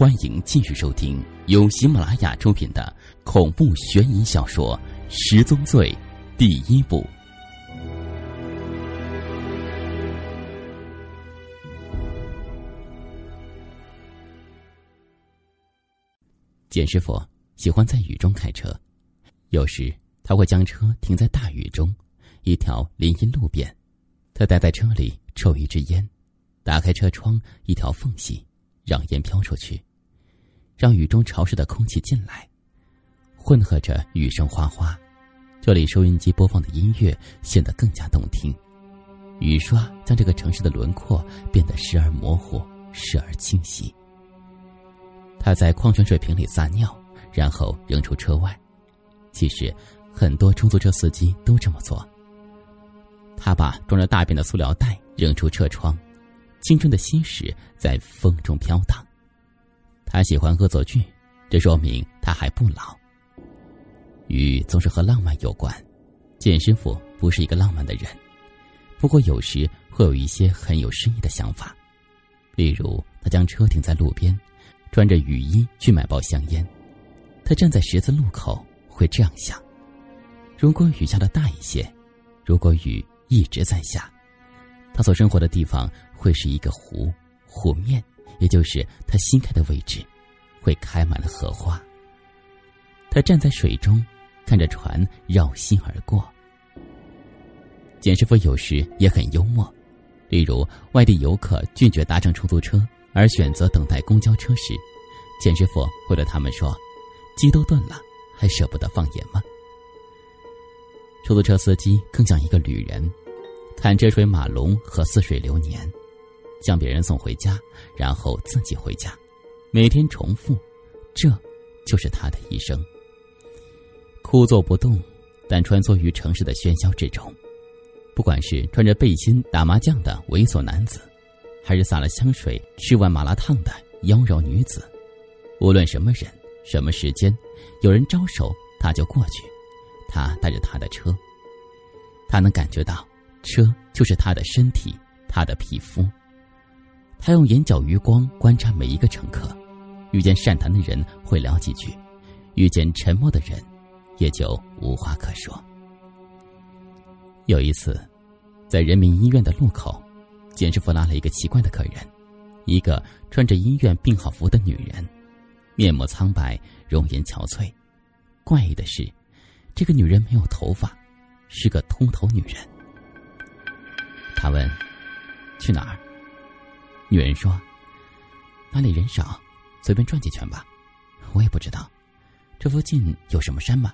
欢迎继续收听由喜马拉雅出品的恐怖悬疑小说《十宗罪》第一部。简师傅喜欢在雨中开车，有时他会将车停在大雨中一条林荫路边，他待在车里抽一支烟，打开车窗一条缝隙，让烟飘出去。让雨中潮湿的空气进来，混合着雨声哗哗，这里收音机播放的音乐显得更加动听。雨刷将这个城市的轮廓变得时而模糊，时而清晰。他在矿泉水瓶里撒尿，然后扔出车外。其实，很多出租车司机都这么做。他把装着大便的塑料袋扔出车窗，青春的心事在风中飘荡。他喜欢恶作剧，这说明他还不老。雨总是和浪漫有关，简师傅不是一个浪漫的人，不过有时会有一些很有深意的想法，例如他将车停在路边，穿着雨衣去买包香烟。他站在十字路口，会这样想：如果雨下的大一些，如果雨一直在下，他所生活的地方会是一个湖，湖面。也就是他新开的位置，会开满了荷花。他站在水中，看着船绕心而过。简师傅有时也很幽默，例如外地游客拒绝搭乘出租车，而选择等待公交车时，简师傅会对他们说：“鸡都炖了，还舍不得放盐吗？”出租车司机更像一个旅人，看车水马龙和似水流年。将别人送回家，然后自己回家，每天重复，这就是他的一生。枯坐不动，但穿梭于城市的喧嚣之中。不管是穿着背心打麻将的猥琐男子，还是撒了香水吃完麻辣烫的妖娆女子，无论什么人、什么时间，有人招手，他就过去。他带着他的车，他能感觉到，车就是他的身体，他的皮肤。他用眼角余光观察每一个乘客，遇见善谈的人会聊几句，遇见沉默的人，也就无话可说。有一次，在人民医院的路口，简师傅拉了一个奇怪的客人，一个穿着医院病号服的女人，面目苍白，容颜憔悴。怪异的是，这个女人没有头发，是个秃头女人。他问：“去哪儿？”女人说：“那里人少，随便转几圈吧。我也不知道，这附近有什么山吗？”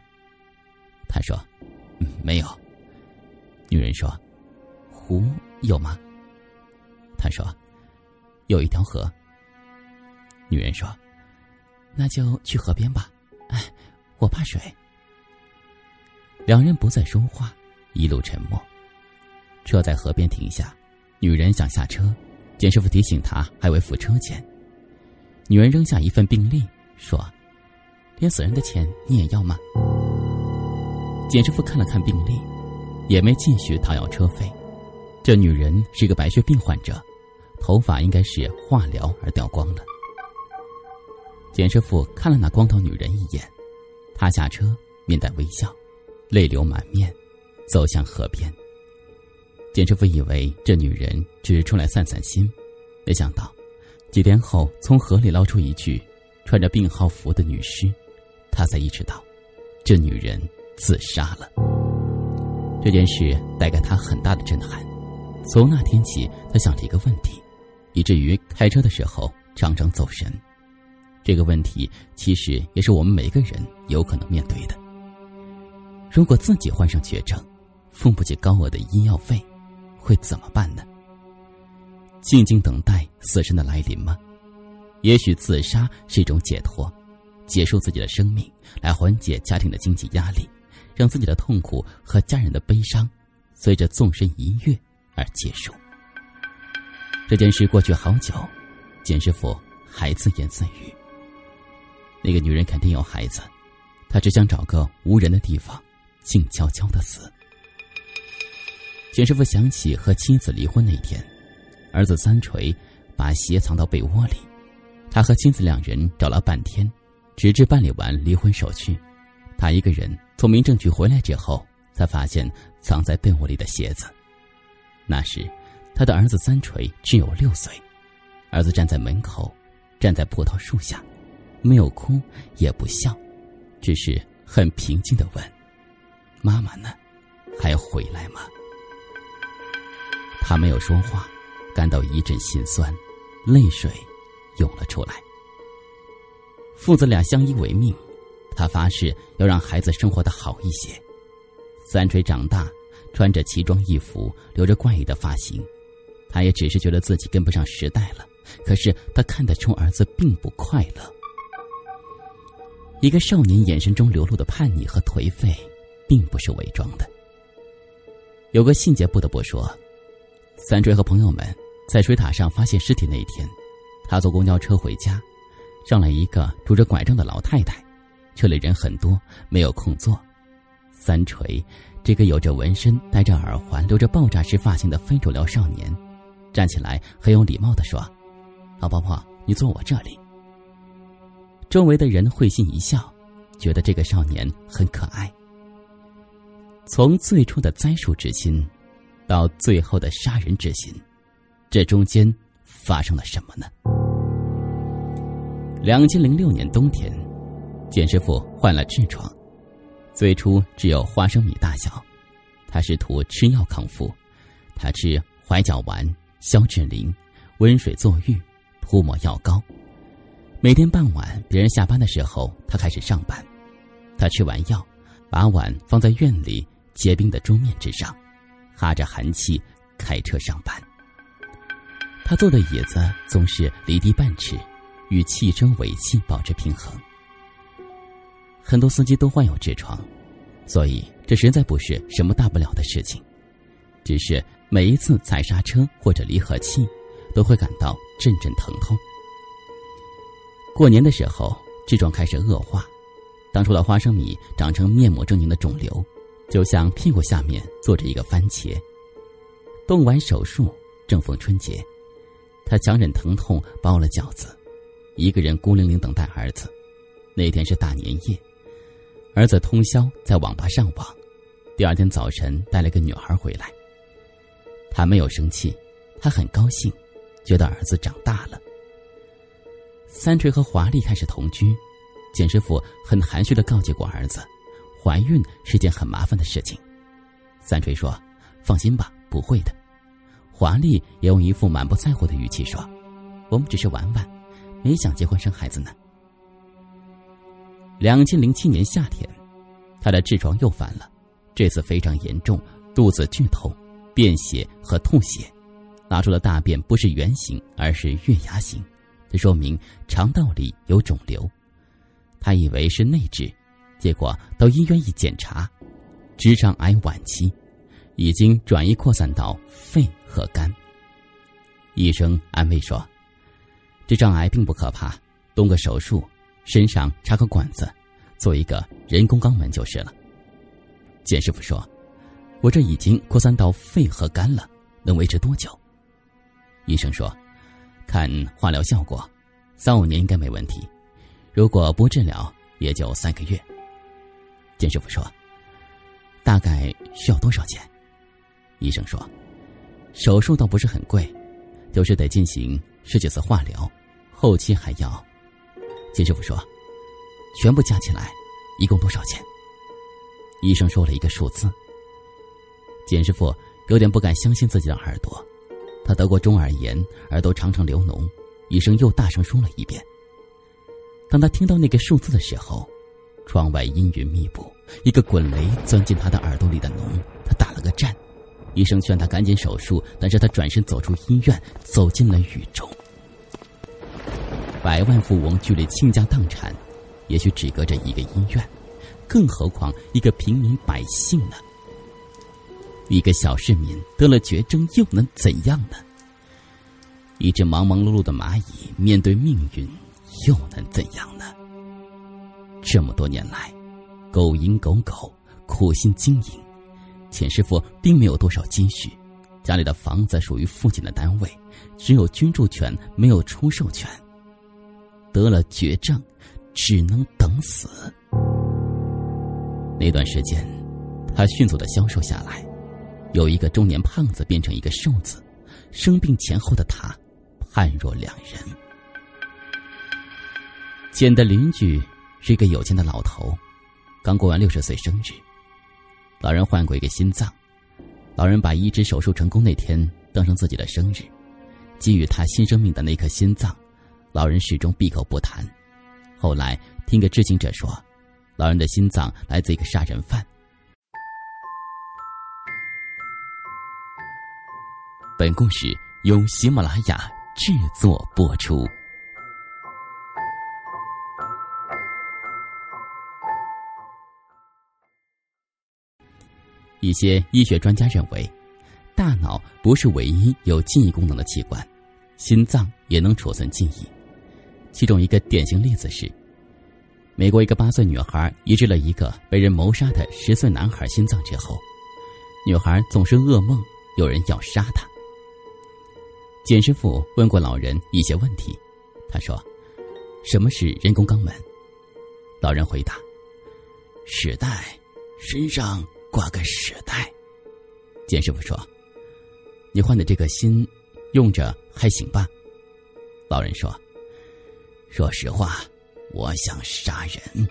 他说：“没有。”女人说：“湖有吗？”他说：“有一条河。”女人说：“那就去河边吧。”哎，我怕水。两人不再说话，一路沉默。车在河边停下，女人想下车。简师傅提醒他还未付车钱，女人扔下一份病历，说：“连死人的钱你也要吗？”简师傅看了看病历，也没继续讨要车费。这女人是个白血病患者，头发应该是化疗而掉光了。简师傅看了那光头女人一眼，他下车，面带微笑，泪流满面，走向河边。简师傅以为这女人只是出来散散心，没想到几天后从河里捞出一具穿着病号服的女尸，他才意识到这女人自杀了。这件事带给他很大的震撼。从那天起，他想了一个问题，以至于开车的时候常常走神。这个问题其实也是我们每个人有可能面对的。如果自己患上绝症，付不起高额的医药费。会怎么办呢？静静等待死神的来临吗？也许自杀是一种解脱，结束自己的生命，来缓解家庭的经济压力，让自己的痛苦和家人的悲伤随着纵身一跃而结束。这件事过去好久，简师傅还自言自语：“那个女人肯定有孩子，她只想找个无人的地方，静悄悄的死。”简师傅想起和妻子离婚那天，儿子三锤把鞋藏到被窝里，他和妻子两人找了半天，直至办理完离婚手续。他一个人从民政局回来之后，才发现藏在被窝里的鞋子。那时，他的儿子三锤只有六岁。儿子站在门口，站在葡萄树下，没有哭，也不笑，只是很平静的问：“妈妈呢？还要回来吗？”他没有说话，感到一阵心酸，泪水涌了出来。父子俩相依为命，他发誓要让孩子生活的好一些。三锤长大，穿着奇装异服，留着怪异的发型，他也只是觉得自己跟不上时代了。可是他看得出儿子并不快乐。一个少年眼神中流露的叛逆和颓废，并不是伪装的。有个细节不得不说：三锤和朋友们在水塔上发现尸体那一天，他坐公交车回家，上来一个拄着拐杖的老太太，车里人很多，没有空座。三锤，这个有着纹身、戴着耳环、留着爆炸式发型的非主流少年，站起来很有礼貌的说。老婆婆，你坐我这里。周围的人会心一笑，觉得这个少年很可爱。从最初的栽树之心，到最后的杀人之心，这中间发生了什么呢？两千零六年冬天，简师傅患了痔疮，最初只有花生米大小，他试图吃药康复，他吃怀角丸、消脂灵、温水坐浴。涂抹药膏，每天傍晚别人下班的时候，他开始上班。他吃完药，把碗放在院里结冰的桌面之上，哈着寒气开车上班。他坐的椅子总是离地半尺，与汽车尾气保持平衡。很多司机都患有痔疮，所以这实在不是什么大不了的事情，只是每一次踩刹车或者离合器。都会感到阵阵疼痛。过年的时候，痔疮开始恶化，当初的花生米长成面目狰狞的肿瘤，就像屁股下面坐着一个番茄。动完手术，正逢春节，他强忍疼痛包了饺子，一个人孤零零等待儿子。那天是大年夜，儿子通宵在网吧上网，第二天早晨带了个女孩回来。他没有生气，他很高兴。觉得儿子长大了。三锤和华丽开始同居，简师傅很含蓄的告诫过儿子，怀孕是件很麻烦的事情。三锤说：“放心吧，不会的。”华丽也用一副满不在乎的语气说：“我们只是玩玩，没想结婚生孩子呢。”两千零七年夏天，他的痔疮又犯了，这次非常严重，肚子剧痛、便血和吐血。拉出的大便不是圆形，而是月牙形，这说明肠道里有肿瘤。他以为是内痔，结果到医院一检查，直肠癌晚期，已经转移扩散到肺和肝。医生安慰说：“直肠癌并不可怕，动个手术，身上插个管子，做一个人工肛门就是了。”简师傅说：“我这已经扩散到肺和肝了，能维持多久？”医生说：“看化疗效果，三五年应该没问题。如果不治疗，也就三个月。”简师傅说：“大概需要多少钱？”医生说：“手术倒不是很贵，就是得进行十几次化疗，后期还要……”简师傅说：“全部加起来，一共多少钱？”医生说了一个数字。简师傅有点不敢相信自己的耳朵。他得过中耳炎，耳朵常常流脓，医生又大声说了一遍。当他听到那个数字的时候，窗外阴云密布，一个滚雷钻进他的耳朵里的脓，他打了个颤。医生劝他赶紧手术，但是他转身走出医院，走进了雨中。百万富翁距离倾家荡产，也许只隔着一个医院，更何况一个平民百姓呢？一个小市民得了绝症又能怎样呢？一只忙忙碌碌的蚂蚁面对命运又能怎样呢？这么多年来，狗营狗苟，苦心经营，钱师傅并没有多少积蓄，家里的房子属于父亲的单位，只有居住权没有出售权。得了绝症，只能等死。那段时间，他迅速的消瘦下来，由一个中年胖子变成一个瘦子。生病前后的他，判若两人。简的邻居是一个有钱的老头，刚过完六十岁生日。老人患过一个心脏，老人把移植手术成功那天当成自己的生日。给予他新生命的那颗心脏，老人始终闭口不谈。后来听个知情者说，老人的心脏来自一个杀人犯。本故事由喜马拉雅制作播出。一些医学专家认为。大脑不是唯一有记忆功能的器官，心脏也能储存记忆。其中一个典型例子是，美国一个八岁女孩移植了一个被人谋杀的十岁男孩心脏之后，女孩总是噩梦有人要杀她。简师傅问过老人一些问题，他说：“什么是人工肛门？”老人回答：“屎袋，身上挂个时代。”简师傅说。你换的这个心，用着还行吧？老人说：“说实话，我想杀人。”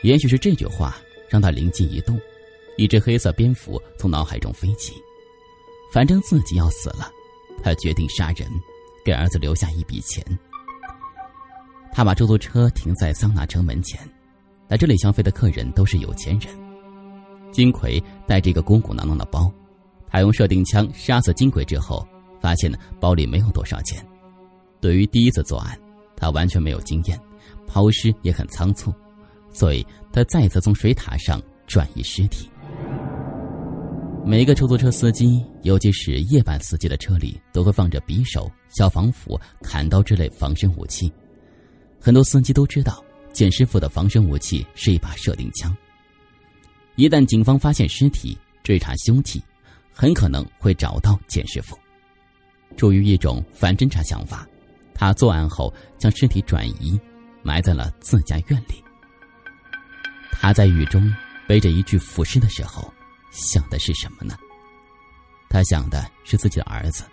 也许是这句话让他灵机一动，一只黑色蝙蝠从脑海中飞起。反正自己要死了，他决定杀人，给儿子留下一笔钱。他把出租车停在桑拿城门前，来这里消费的客人都是有钱人。金奎带着一个鼓鼓囊囊的包。他用设定枪杀死金奎之后，发现呢包里没有多少钱。对于第一次作案，他完全没有经验，抛尸也很仓促，所以他再次从水塔上转移尸体。每一个出租车司机，尤其是夜班司机的车里，都会放着匕首、消防斧、砍刀之类防身武器。很多司机都知道，简师傅的防身武器是一把设定枪。一旦警方发现尸体，追查凶器。很可能会找到简师傅。出于一种反侦查想法，他作案后将尸体转移，埋在了自家院里。他在雨中背着一具腐尸的时候，想的是什么呢？他想的是自己的儿子。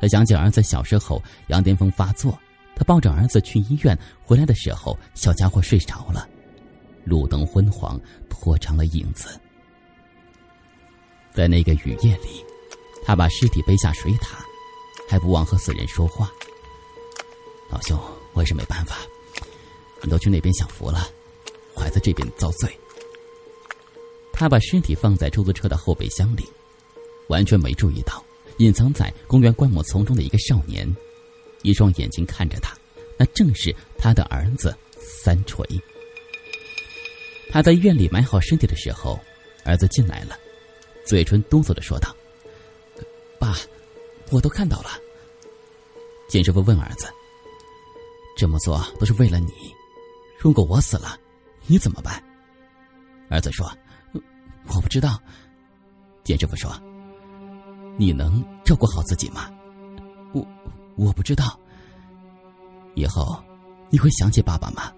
他想起儿子小时候羊癫疯发作，他抱着儿子去医院，回来的时候小家伙睡着了，路灯昏黄，拖长了影子。在那个雨夜里，他把尸体背下水塔，还不忘和死人说话。老兄，我也是没办法，你都去那边享福了，我还在这边遭罪。他把尸体放在出租车的后备箱里，完全没注意到隐藏在公园灌木丛中的一个少年，一双眼睛看着他，那正是他的儿子三锤。他在院里埋好身体的时候，儿子进来了。嘴唇哆嗦的说道：“爸，我都看到了。”简师傅问儿子：“这么做都是为了你，如果我死了，你怎么办？”儿子说：“我不知道。”简师傅说：“你能照顾好自己吗？”我我不知道。以后你会想起爸爸吗？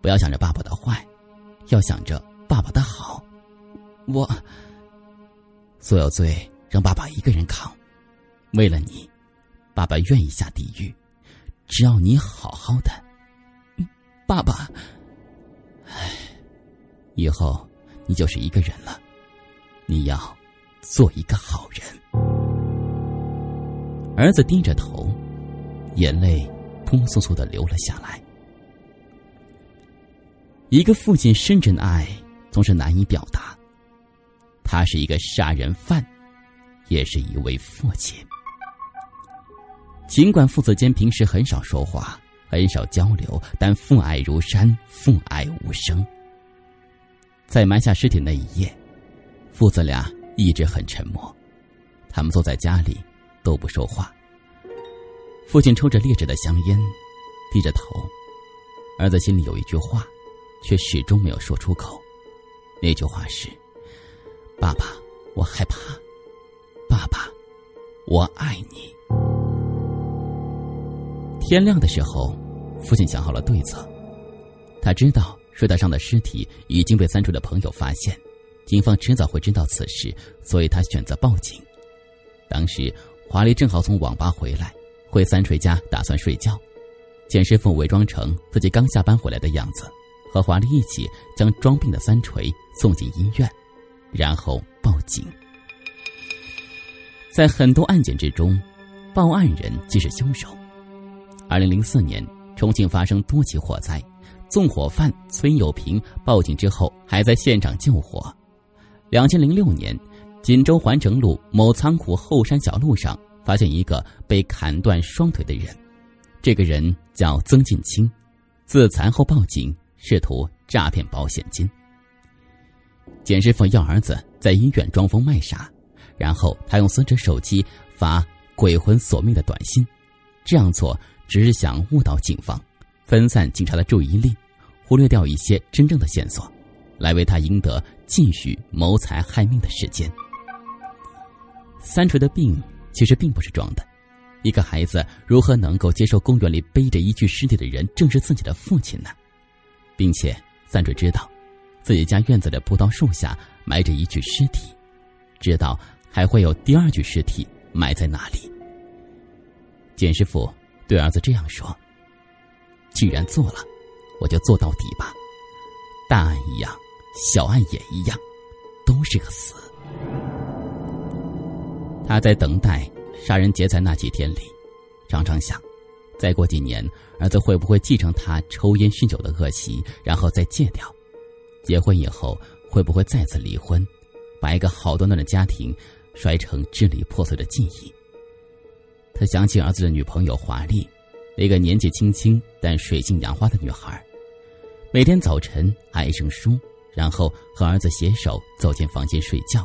不要想着爸爸的坏，要想着爸爸的好。我。所有罪让爸爸一个人扛，为了你，爸爸愿意下地狱，只要你好好的。爸爸，唉，以后你就是一个人了，你要做一个好人。儿子低着头，眼泪扑簌簌的流了下来。一个父亲深沉的爱总是难以表达。他是一个杀人犯，也是一位父亲。尽管父子间平时很少说话，很少交流，但父爱如山，父爱无声。在埋下尸体那一夜，父子俩一直很沉默，他们坐在家里都不说话。父亲抽着劣质的香烟，低着头，儿子心里有一句话，却始终没有说出口。那句话是。爸爸，我害怕。爸爸，我爱你。天亮的时候，父亲想好了对策。他知道睡袋上的尸体已经被三锤的朋友发现，警方迟早会知道此事，所以他选择报警。当时华丽正好从网吧回来，回三锤家打算睡觉。简师傅伪装成自己刚下班回来的样子，和华丽一起将装病的三锤送进医院，然后报警。在很多案件之中，报案人即是凶手。二零零四年，重庆发生多起火灾，纵火犯崔友平报警之后还在现场救火。两千零六年，锦州环城路某仓库后山小路上发现一个被砍断双腿的人。这个人叫曾进清，自残后报警，试图诈骗保险金。简师傅要儿子在医院装疯卖傻，然后他用死者手机发“鬼魂索命”的短信，这样做只是想误导警方，分散警察的注意力，忽略掉一些真正的线索，来为他赢得继续谋财害命的时间。三锤的病其实并不是装的。一个孩子如何能够接受公园里背着一具尸体的人正是自己的父亲呢？并且三锤知道，自己家院子的葡萄树下埋着一具尸体，知道还会有第二具尸体埋在那里。简师傅对儿子这样说：“既然做了，我就做到底吧。大案一样，小案也一样，都是个死。”他在等待。杀人劫财那几天里，常常想，再过几年，儿子会不会继承他抽烟酗酒的恶习，然后再戒掉？结婚以后会不会再次离婚，把一个好端端的家庭摔成支离破碎的记忆？他想起儿子的女朋友华丽，那个年纪轻轻但水性杨花的女孩，每天早晨喊一声叔，然后和儿子携手走进房间睡觉。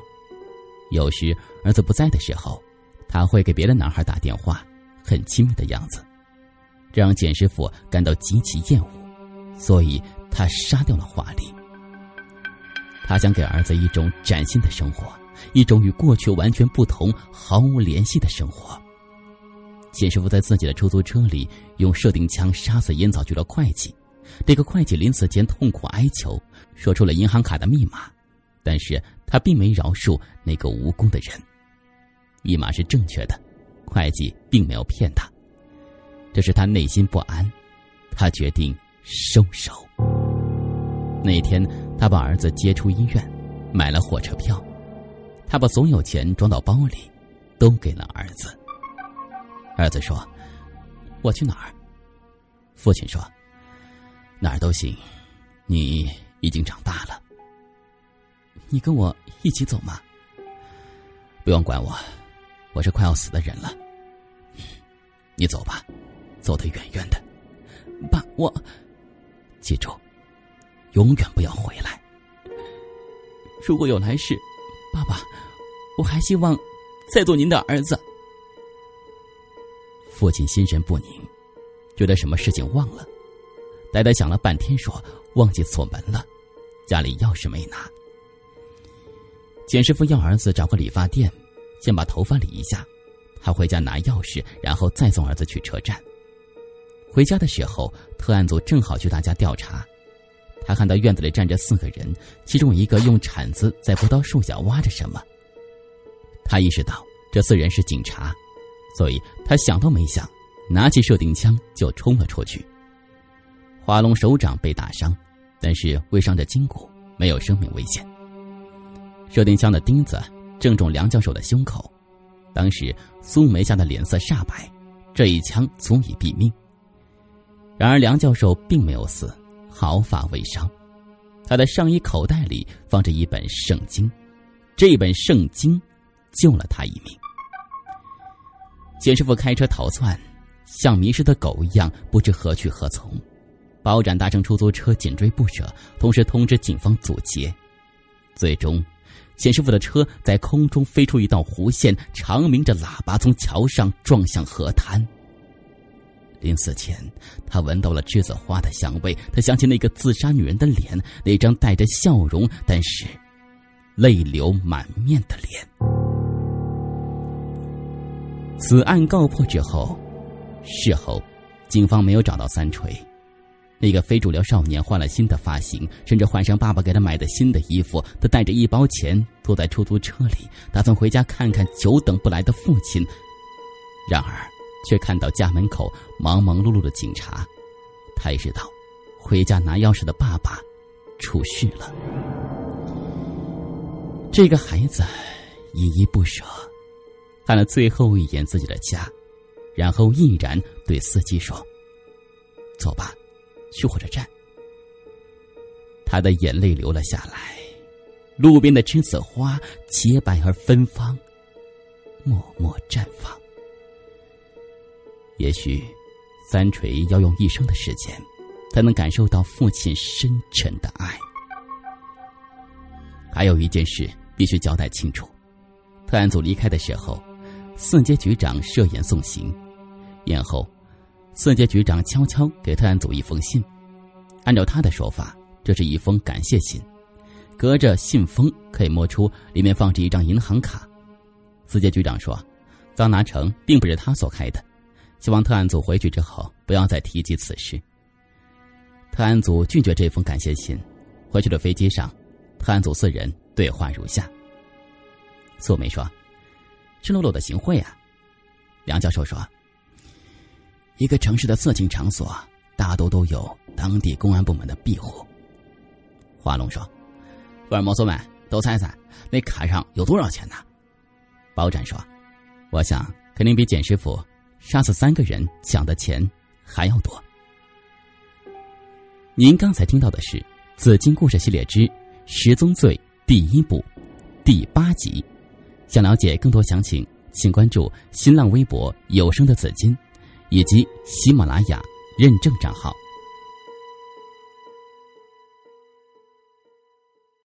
有时儿子不在的时候。他会给别的男孩打电话，很亲密的样子，这让简师傅感到极其厌恶，所以他杀掉了华丽。他想给儿子一种崭新的生活，一种与过去完全不同、毫无联系的生活。简师傅在自己的出租车里用射钉枪杀死烟草局的会计，这个会计临死前痛苦哀求，说出了银行卡的密码，但是他并没饶恕那个无辜的人。密码是正确的，会计并没有骗他，这是他内心不安，他决定收手。那天，他把儿子接出医院，买了火车票，他把所有钱装到包里，都给了儿子。儿子说：“我去哪儿？”父亲说：“哪儿都行，你已经长大了。你跟我一起走吗？不用管我。”我是快要死的人了，你走吧，走得远远的。爸，我记住，永远不要回来。如果有来世，爸爸，我还希望再做您的儿子。父亲心神不宁，觉得什么事情忘了，呆呆想了半天，说忘记锁门了，家里钥匙没拿。简师傅要儿子找个理发店。先把头发理一下，他回家拿钥匙，然后再送儿子去车站。回家的时候，特案组正好去他家调查，他看到院子里站着四个人，其中一个用铲子在葡萄树下挖着什么。他意识到这四人是警察，所以他想都没想，拿起射钉枪就冲了出去。华龙首长被打伤，但是未伤着筋骨，没有生命危险。射钉枪的钉子。正中梁教授的胸口，当时苏梅家的脸色煞白，这一枪足以毙命。然而梁教授并没有死，毫发未伤，他的上衣口袋里放着一本圣经，这本圣经救了他一命。简师傅开车逃窜，像迷失的狗一样不知何去何从，包斩搭乘出租车紧追不舍，同时通知警方阻截，最终。简师傅的车在空中飞出一道弧线，长鸣着喇叭从桥上撞向河滩。临死前，他闻到了栀子花的香味，他想起那个自杀女人的脸，那张带着笑容但是泪流满面的脸。此案告破之后，事后，警方没有找到三锤。那个非主流少年换了新的发型，甚至换上爸爸给他买的新的衣服。他带着一包钱，坐在出租车里，打算回家看看久等不来的父亲。然而，却看到家门口忙忙碌碌的警察。他意识到，回家拿钥匙的爸爸出事了。这个孩子依依不舍，看了最后一眼自己的家，然后毅然对司机说：“走吧。”去火车站，他的眼泪流了下来。路边的栀子花洁白而芬芳，默默绽放。也许，三锤要用一生的时间，才能感受到父亲深沉的爱。还有一件事必须交代清楚：特案组离开的时候，四阶局长设宴送行，宴后。四阶局长悄悄给特案组一封信，按照他的说法，这是一封感谢信。隔着信封可以摸出里面放着一张银行卡。四阶局长说：“张拿成并不是他所开的，希望特案组回去之后不要再提及此事。”特案组拒绝这封感谢信。回去的飞机上，特案组四人对话如下：素梅说：“赤裸裸的行贿啊。”梁教授说。一个城市的色情场所，大多都有当地公安部门的庇护。华龙说：“福尔摩斯们都猜猜，那卡上有多少钱呢？”包斩说：“我想肯定比简师傅杀死三个人抢的钱还要多。”您刚才听到的是《紫金故事系列之十宗罪》第一部第八集。想了解更多详情，请关注新浪微博“有声的紫金”。以及喜马拉雅认证账号。